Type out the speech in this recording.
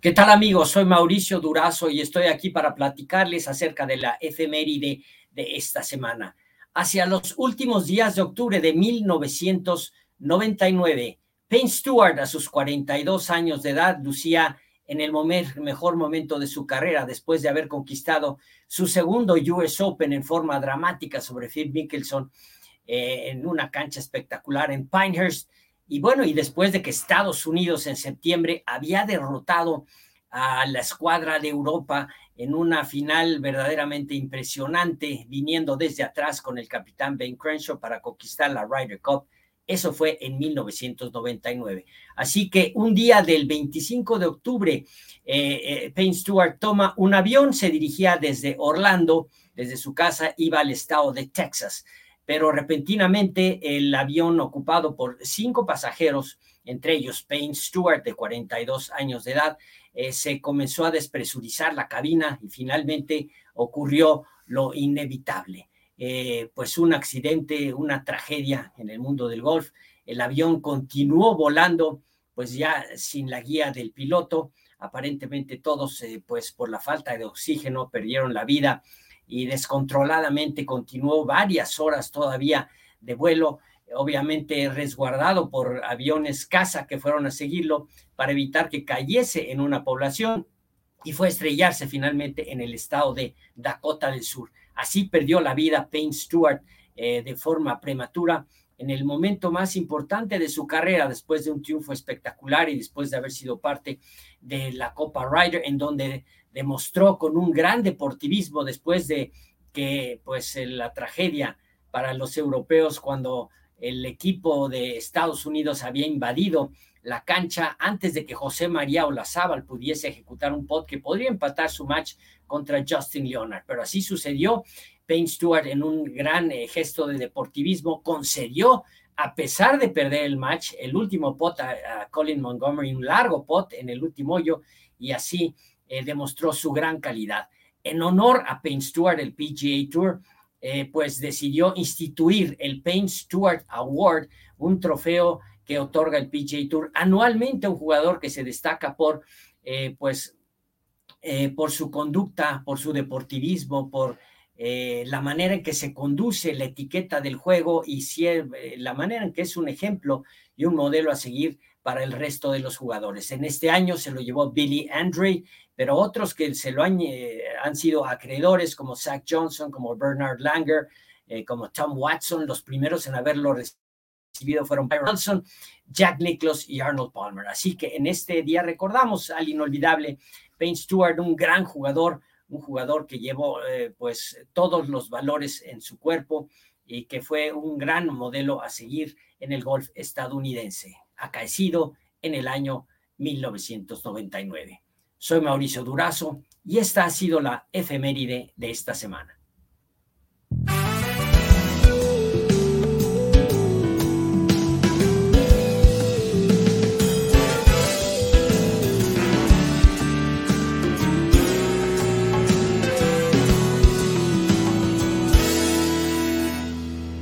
¿Qué tal amigos? Soy Mauricio Durazo y estoy aquí para platicarles acerca de la efeméride de esta semana. Hacia los últimos días de octubre de 1999, Payne Stewart a sus 42 años de edad lucía en el mejor momento de su carrera después de haber conquistado su segundo US Open en forma dramática sobre Phil Mickelson eh, en una cancha espectacular en Pinehurst y bueno, y después de que Estados Unidos en septiembre había derrotado a la escuadra de Europa en una final verdaderamente impresionante, viniendo desde atrás con el capitán Ben Crenshaw para conquistar la Ryder Cup. Eso fue en 1999. Así que un día del 25 de octubre, eh, eh, Payne Stewart toma un avión, se dirigía desde Orlando, desde su casa, iba al estado de Texas pero repentinamente el avión ocupado por cinco pasajeros, entre ellos Payne Stewart, de 42 años de edad, eh, se comenzó a despresurizar la cabina y finalmente ocurrió lo inevitable. Eh, pues un accidente, una tragedia en el mundo del golf. El avión continuó volando, pues ya sin la guía del piloto. Aparentemente todos, eh, pues por la falta de oxígeno, perdieron la vida y descontroladamente continuó varias horas todavía de vuelo, obviamente resguardado por aviones caza que fueron a seguirlo para evitar que cayese en una población y fue a estrellarse finalmente en el estado de Dakota del Sur. Así perdió la vida Payne Stewart eh, de forma prematura en el momento más importante de su carrera, después de un triunfo espectacular y después de haber sido parte de la Copa Ryder, en donde demostró con un gran deportivismo después de que pues la tragedia para los europeos cuando el equipo de Estados Unidos había invadido la cancha antes de que José María Olazábal pudiese ejecutar un pot que podría empatar su match contra Justin Leonard. Pero así sucedió. Payne Stewart, en un gran eh, gesto de deportivismo, concedió, a pesar de perder el match, el último pot a, Colin Montgomery, un largo pot en el último hoyo, y así eh, demostró su gran calidad. En honor a Payne Stewart, el PGA Tour, eh, pues decidió instituir el Payne Stewart Award, un trofeo que otorga el PGA Tour anualmente a un jugador que se destaca por, pues, por su conducta, por su deportivismo, por la manera en que se conduce la etiqueta del juego y la manera en que es un ejemplo y un modelo a seguir para el resto de los jugadores. En este año se lo llevó Billy Andre, pero otros que se lo han, eh, han sido acreedores como Zach Johnson, como Bernard Langer, eh, como Tom Watson, los primeros en haberlo recibido fueron Byron Johnson, Jack Nicklaus y Arnold Palmer. Así que en este día recordamos al inolvidable Payne Stewart, un gran jugador, un jugador que llevó eh, pues todos los valores en su cuerpo y que fue un gran modelo a seguir en el golf estadounidense acaecido en el año 1999. Soy Mauricio Durazo y esta ha sido la efeméride de esta semana.